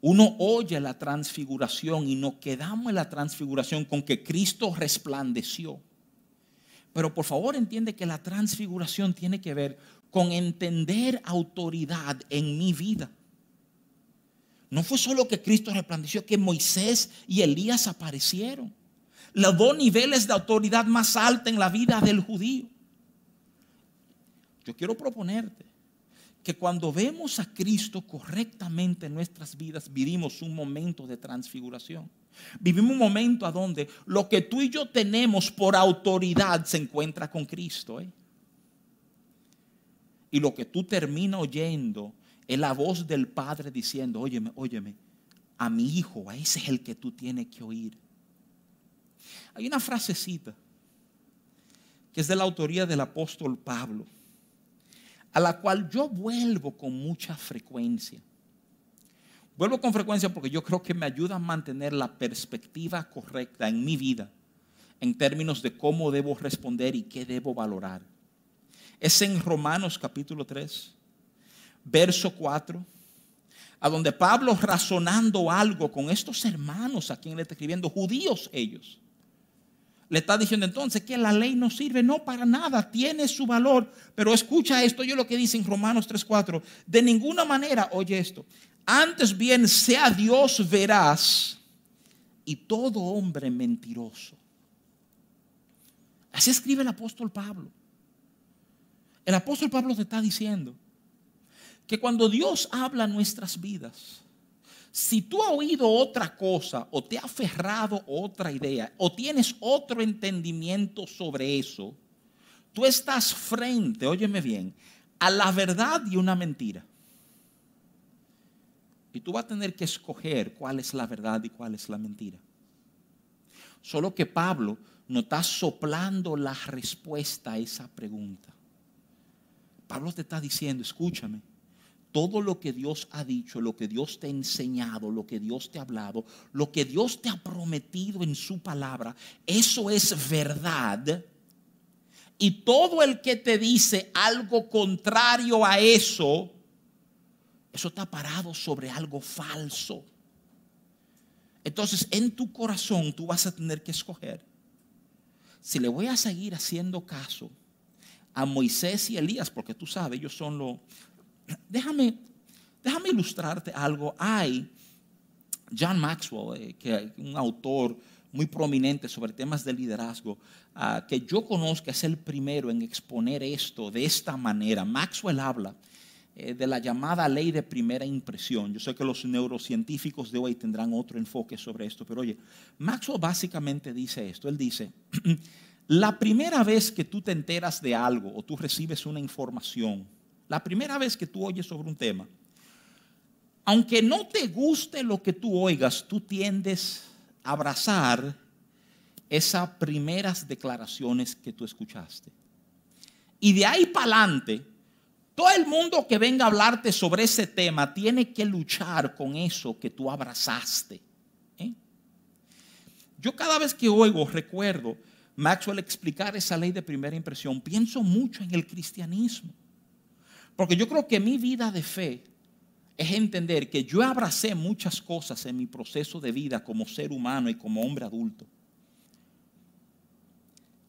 Uno oye la transfiguración y nos quedamos en la transfiguración con que Cristo resplandeció. Pero por favor entiende que la transfiguración tiene que ver con entender autoridad en mi vida. No fue solo que Cristo resplandeció, que Moisés y Elías aparecieron. Los dos niveles de autoridad más alta en la vida del judío. Yo quiero proponerte que cuando vemos a Cristo correctamente en nuestras vidas, vivimos un momento de transfiguración. Vivimos un momento a donde lo que tú y yo tenemos por autoridad se encuentra con Cristo. ¿eh? Y lo que tú terminas oyendo es la voz del Padre diciendo, óyeme, óyeme, a mi hijo, a ese es el que tú tienes que oír. Hay una frasecita que es de la autoría del apóstol Pablo, a la cual yo vuelvo con mucha frecuencia. Vuelvo con frecuencia porque yo creo que me ayuda a mantener la perspectiva correcta en mi vida en términos de cómo debo responder y qué debo valorar. Es en Romanos capítulo 3, verso 4, a donde Pablo razonando algo con estos hermanos a quien le está escribiendo, judíos ellos, le está diciendo entonces que la ley no sirve, no para nada, tiene su valor. Pero escucha esto, yo lo que dice en Romanos 3:4, de ninguna manera, oye esto, antes bien sea Dios veraz y todo hombre mentiroso. Así escribe el apóstol Pablo. El apóstol Pablo te está diciendo que cuando Dios habla nuestras vidas, si tú has oído otra cosa o te ha aferrado otra idea o tienes otro entendimiento sobre eso, tú estás frente, óyeme bien, a la verdad y una mentira. Y tú vas a tener que escoger cuál es la verdad y cuál es la mentira. Solo que Pablo no está soplando la respuesta a esa pregunta. Pablo te está diciendo, escúchame, todo lo que Dios ha dicho, lo que Dios te ha enseñado, lo que Dios te ha hablado, lo que Dios te ha prometido en su palabra, eso es verdad. Y todo el que te dice algo contrario a eso, eso está parado sobre algo falso. Entonces en tu corazón tú vas a tener que escoger si le voy a seguir haciendo caso a Moisés y Elías, porque tú sabes, ellos son los... Déjame, déjame ilustrarte algo. Hay John Maxwell, eh, que un autor muy prominente sobre temas de liderazgo, ah, que yo conozco, es el primero en exponer esto de esta manera. Maxwell habla eh, de la llamada ley de primera impresión. Yo sé que los neurocientíficos de hoy tendrán otro enfoque sobre esto, pero oye, Maxwell básicamente dice esto. Él dice, la primera vez que tú te enteras de algo o tú recibes una información, la primera vez que tú oyes sobre un tema, aunque no te guste lo que tú oigas, tú tiendes a abrazar esas primeras declaraciones que tú escuchaste. Y de ahí para adelante, todo el mundo que venga a hablarte sobre ese tema tiene que luchar con eso que tú abrazaste. ¿eh? Yo cada vez que oigo, recuerdo Maxwell explicar esa ley de primera impresión, pienso mucho en el cristianismo. Porque yo creo que mi vida de fe es entender que yo abracé muchas cosas en mi proceso de vida como ser humano y como hombre adulto,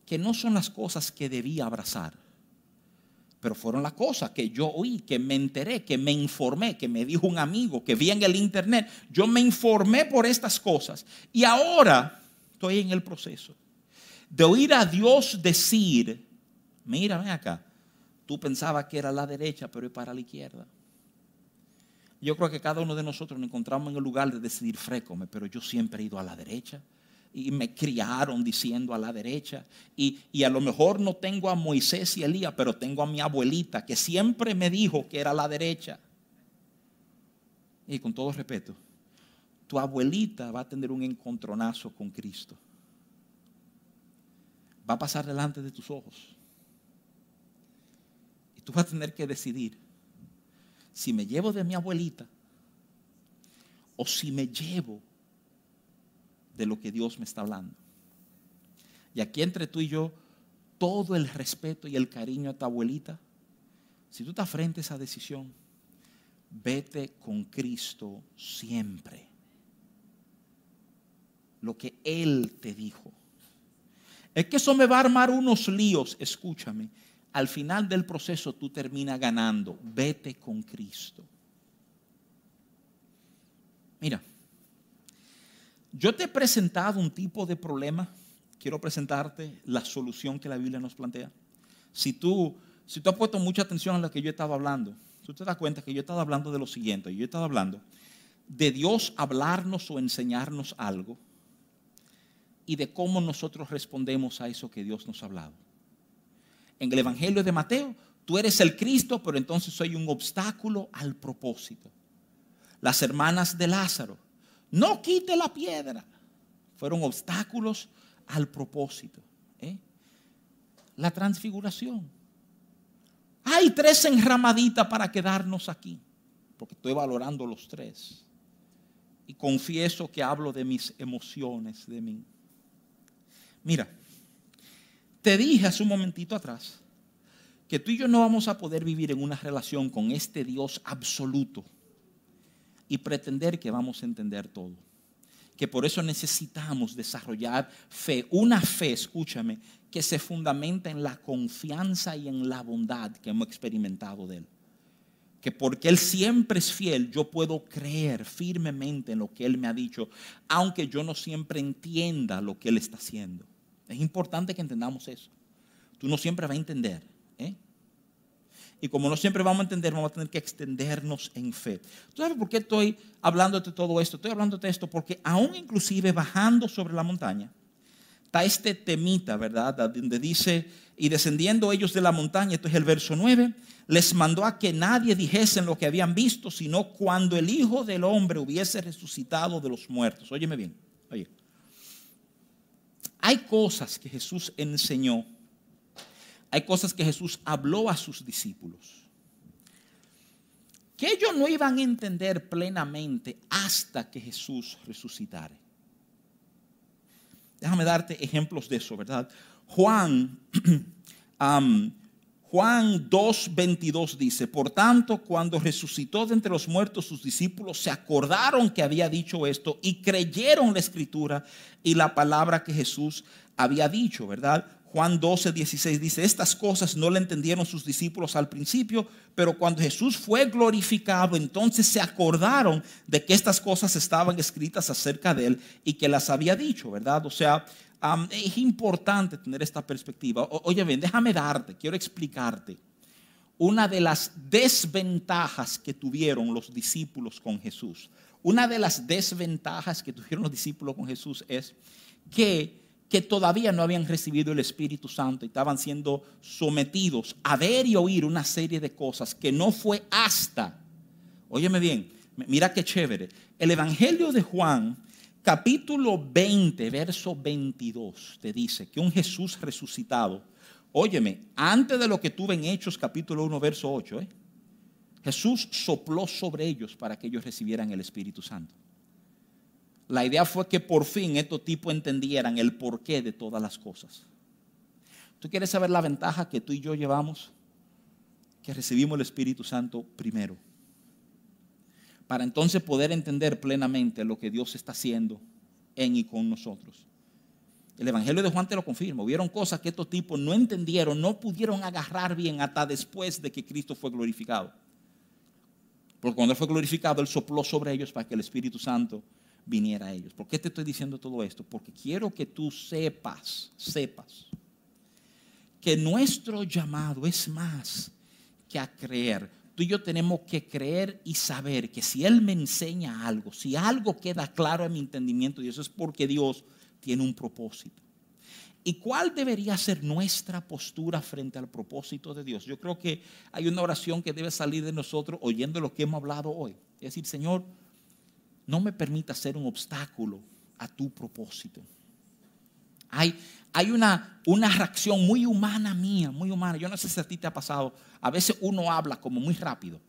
que no son las cosas que debía abrazar pero fueron las cosas que yo oí, que me enteré, que me informé, que me dijo un amigo, que vi en el internet. Yo me informé por estas cosas. Y ahora estoy en el proceso de oír a Dios decir, mira, ven acá, tú pensabas que era la derecha, pero es para la izquierda. Yo creo que cada uno de nosotros nos encontramos en el lugar de decidir frécome, pero yo siempre he ido a la derecha y me criaron diciendo a la derecha. Y, y, a lo mejor no tengo a Moisés y Elías, pero tengo a mi abuelita que siempre me dijo que era a la derecha. Y con todo respeto, tu abuelita va a tener un encontronazo con Cristo. Va a pasar delante de tus ojos. Tú vas a tener que decidir si me llevo de mi abuelita o si me llevo de lo que Dios me está hablando. y aquí entre tú y yo, todo el respeto y el cariño a tu abuelita, si tú estás frente a esa decisión, vete con Cristo siempre. Lo que Él te dijo. Es que eso me va a armar unos líos, escúchame. Al final del proceso tú terminas ganando. Vete con Cristo. Mira, yo te he presentado un tipo de problema, quiero presentarte la solución que la Biblia nos plantea. Si tú, si tú has puesto mucha atención a lo que yo he estado hablando, tú te das cuenta que yo he estado hablando de lo siguiente, yo he estado hablando de Dios hablarnos o enseñarnos algo y de cómo nosotros respondemos a eso que Dios nos ha hablado. En el Evangelio de Mateo, tú eres el Cristo, pero entonces soy un obstáculo al propósito. Las hermanas de Lázaro, no quite la piedra. Fueron obstáculos al propósito. ¿eh? La transfiguración. Hay tres enramaditas para quedarnos aquí, porque estoy valorando los tres. Y confieso que hablo de mis emociones, de mí. Mira, te dije hace un momentito atrás que tú y yo no vamos a poder vivir en una relación con este Dios absoluto y pretender que vamos a entender todo. Que por eso necesitamos desarrollar fe, una fe, escúchame, que se fundamenta en la confianza y en la bondad que hemos experimentado de Él. Que porque Él siempre es fiel, yo puedo creer firmemente en lo que Él me ha dicho, aunque yo no siempre entienda lo que Él está haciendo. Es importante que entendamos eso. Tú no siempre vas a entender. ¿eh? Y como no siempre vamos a entender, vamos a tener que extendernos en fe. ¿Tú sabes por qué estoy hablando de todo esto? Estoy hablando de esto porque aún inclusive bajando sobre la montaña, está este temita, ¿verdad? Donde dice, y descendiendo ellos de la montaña, esto es el verso 9, les mandó a que nadie dijesen lo que habían visto, sino cuando el Hijo del Hombre hubiese resucitado de los muertos. Óyeme bien, oye. Hay cosas que Jesús enseñó hay cosas que Jesús habló a sus discípulos que ellos no iban a entender plenamente hasta que Jesús resucitara. Déjame darte ejemplos de eso, ¿verdad? Juan, Juan 2.22 dice, por tanto, cuando resucitó de entre los muertos, sus discípulos se acordaron que había dicho esto y creyeron la escritura y la palabra que Jesús había dicho, ¿verdad? Juan 12, 16 dice, estas cosas no le entendieron sus discípulos al principio, pero cuando Jesús fue glorificado, entonces se acordaron de que estas cosas estaban escritas acerca de él y que las había dicho, ¿verdad? O sea, es importante tener esta perspectiva. oye, bien, déjame darte, quiero explicarte una de las desventajas que tuvieron los discípulos con Jesús. Una de las desventajas que tuvieron los discípulos con Jesús es que que todavía no habían recibido el Espíritu Santo y estaban siendo sometidos a ver y oír una serie de cosas que no fue hasta, óyeme bien, mira qué chévere, el Evangelio de Juan, capítulo 20, verso 22, te dice que un Jesús resucitado, óyeme, antes de lo que tuve en Hechos, capítulo 1, verso 8, ¿eh? Jesús sopló sobre ellos para que ellos recibieran el Espíritu Santo. La idea fue que por fin estos tipos entendieran el porqué de todas las cosas. ¿Tú quieres saber la ventaja que tú y yo llevamos? Que recibimos el Espíritu Santo primero. Para entonces poder entender plenamente lo que Dios está haciendo en y con nosotros. El Evangelio de Juan te lo confirma. Hubieron cosas que estos tipos no entendieron, no pudieron agarrar bien hasta después de que Cristo fue glorificado. Porque cuando Él fue glorificado, Él sopló sobre ellos para que el Espíritu Santo viniera a ellos. ¿Por qué te estoy diciendo todo esto? Porque quiero que tú sepas, sepas, que nuestro llamado es más que a creer. Tú y yo tenemos que creer y saber que si Él me enseña algo, si algo queda claro en mi entendimiento, y eso es porque Dios tiene un propósito. ¿Y cuál debería ser nuestra postura frente al propósito de Dios? Yo creo que hay una oración que debe salir de nosotros oyendo lo que hemos hablado hoy. Es decir, Señor, no me permita ser un obstáculo a tu propósito. Hay, una, una reacción muy humana mía, muy humana. Yo no sé si a ti te ha pasado. A veces uno habla como muy rápido.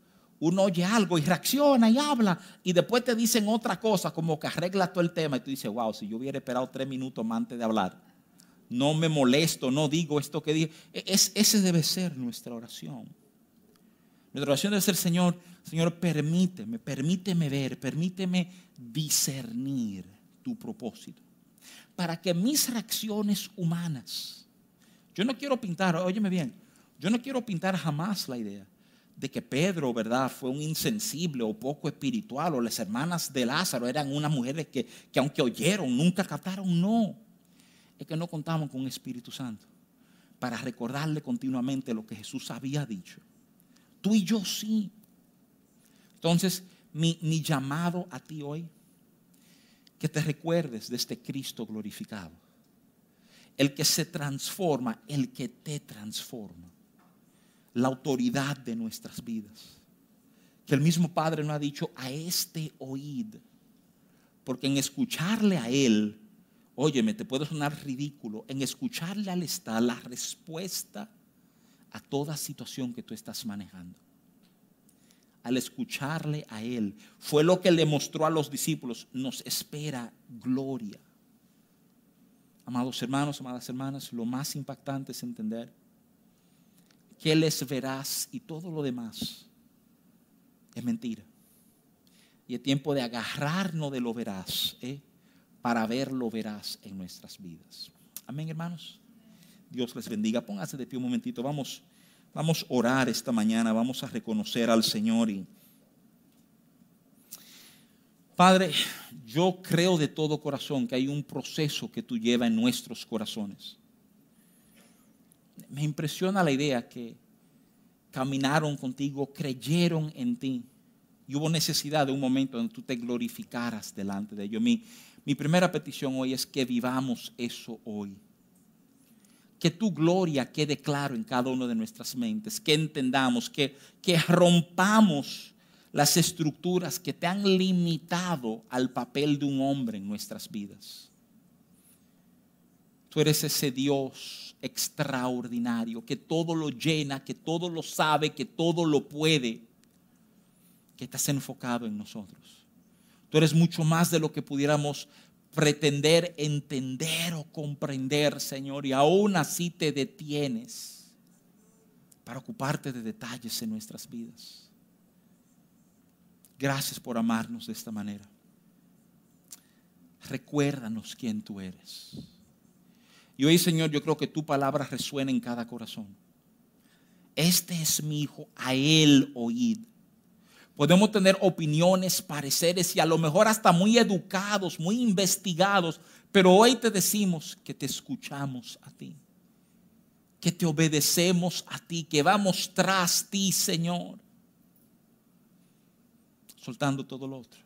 Uno oye algo y reacciona y habla y después te dicen otra cosa como que arregla todo el tema y tú dices, wow, si yo hubiera esperado tres minutos más antes de hablar, no me molesto, no digo esto que dije. Es, ese debe ser nuestra oración. Nuestra oración debe ser, Señor, Señor, permíteme, permíteme ver, permíteme discernir tu propósito. Para que mis reacciones humanas, yo no quiero pintar, óyeme bien, yo no quiero pintar jamás la idea de que Pedro, ¿verdad?, fue un insensible o poco espiritual, o las hermanas de Lázaro eran unas mujeres que, que aunque oyeron, nunca captaron, no. Es que no contamos con un Espíritu Santo para recordarle continuamente lo que Jesús había dicho. Tú y yo sí. Entonces, mi, mi llamado a ti hoy, que te recuerdes de este Cristo glorificado. El que se transforma, el que te transforma la autoridad de nuestras vidas. Que el mismo Padre nos ha dicho, a este oíd. Porque en escucharle a Él, óyeme, te puede sonar ridículo, en escucharle al está la respuesta a toda situación que tú estás manejando. Al escucharle a Él, fue lo que le mostró a los discípulos, nos espera gloria. Amados hermanos, amadas hermanas, lo más impactante es entender que Él es veraz y todo lo demás es mentira. Y es tiempo de agarrarnos de lo veraz ¿eh? para ver lo veraz en nuestras vidas. Amén, hermanos. Dios les bendiga. Pónganse de pie un momentito. Vamos, vamos a orar esta mañana. Vamos a reconocer al Señor. Y... Padre, yo creo de todo corazón que hay un proceso que tú llevas en nuestros corazones me impresiona la idea que caminaron contigo, creyeron en ti. Y hubo necesidad de un momento donde tú te glorificaras delante de ellos. Mi, mi primera petición hoy es que vivamos eso hoy. Que tu gloria quede claro en cada una de nuestras mentes. Que entendamos, que, que rompamos las estructuras que te han limitado al papel de un hombre en nuestras vidas. Tú eres ese Dios extraordinario, que todo lo llena, que todo lo sabe, que todo lo puede, que estás enfocado en nosotros. Tú eres mucho más de lo que pudiéramos pretender entender o comprender, Señor, y aún así te detienes para ocuparte de detalles en nuestras vidas. Gracias por amarnos de esta manera. Recuérdanos quién tú eres. Y hoy, Señor, yo creo que tu palabra resuena en cada corazón. Este es mi hijo, a él oíd. Podemos tener opiniones, pareceres y a lo mejor hasta muy educados, muy investigados, pero hoy te decimos que te escuchamos a ti, que te obedecemos a ti, que vamos tras ti, Señor, soltando todo lo otro.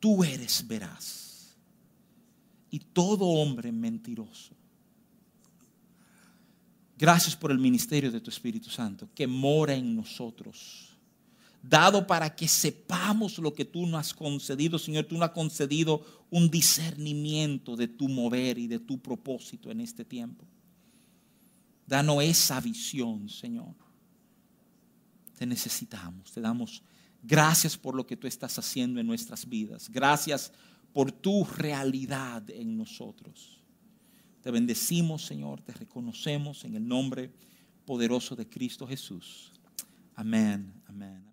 Tú eres veraz y todo hombre mentiroso. Gracias por el ministerio de tu Espíritu Santo que mora en nosotros. Dado para que sepamos lo que tú nos has concedido, Señor. Tú nos has concedido un discernimiento de tu mover y de tu propósito en este tiempo. Danos esa visión, Señor. Te necesitamos. Te damos gracias por lo que tú estás haciendo en nuestras vidas. Gracias por tu realidad en nosotros. Te bendecimos, Señor, te reconocemos en el nombre poderoso de Cristo Jesús. Amén, amén.